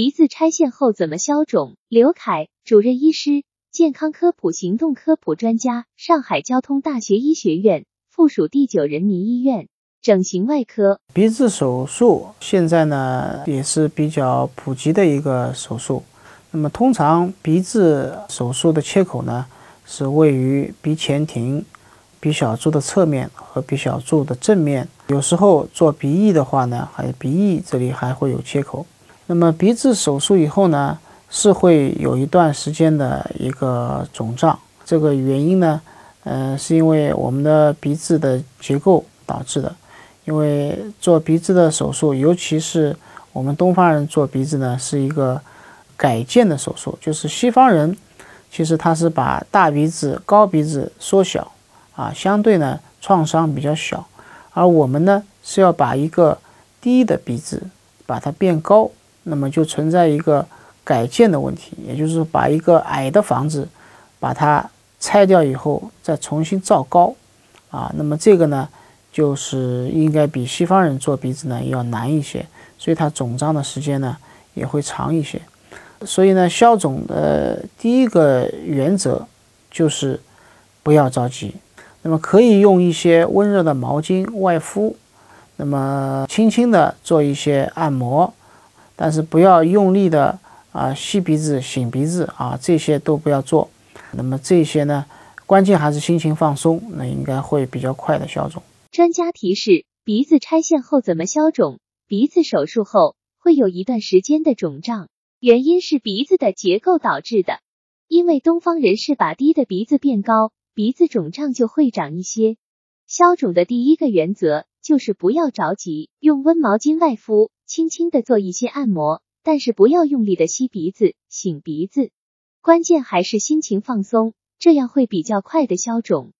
鼻子拆线后怎么消肿？刘凯，主任医师，健康科普行动科普专家，上海交通大学医学院附属第九人民医院整形外科。鼻子手术现在呢也是比较普及的一个手术。那么通常鼻子手术的切口呢是位于鼻前庭。鼻小柱的侧面和鼻小柱的正面，有时候做鼻翼的话呢，还有鼻翼这里还会有切口。那么鼻子手术以后呢，是会有一段时间的一个肿胀。这个原因呢，呃，是因为我们的鼻子的结构导致的。因为做鼻子的手术，尤其是我们东方人做鼻子呢，是一个改建的手术，就是西方人其实他是把大鼻子、高鼻子缩小。啊，相对呢创伤比较小，而我们呢是要把一个低的鼻子把它变高，那么就存在一个改建的问题，也就是把一个矮的房子把它拆掉以后再重新造高，啊，那么这个呢就是应该比西方人做鼻子呢要难一些，所以它肿胀的时间呢也会长一些，所以呢消肿的第一个原则就是不要着急。那么可以用一些温热的毛巾外敷，那么轻轻的做一些按摩，但是不要用力的啊吸鼻子、擤鼻子啊，这些都不要做。那么这些呢，关键还是心情放松，那应该会比较快的消肿。专家提示：鼻子拆线后怎么消肿？鼻子手术后会有一段时间的肿胀，原因是鼻子的结构导致的。因为东方人是把低的鼻子变高。鼻子肿胀就会长一些。消肿的第一个原则就是不要着急，用温毛巾外敷，轻轻的做一些按摩，但是不要用力的吸鼻子、擤鼻子。关键还是心情放松，这样会比较快的消肿。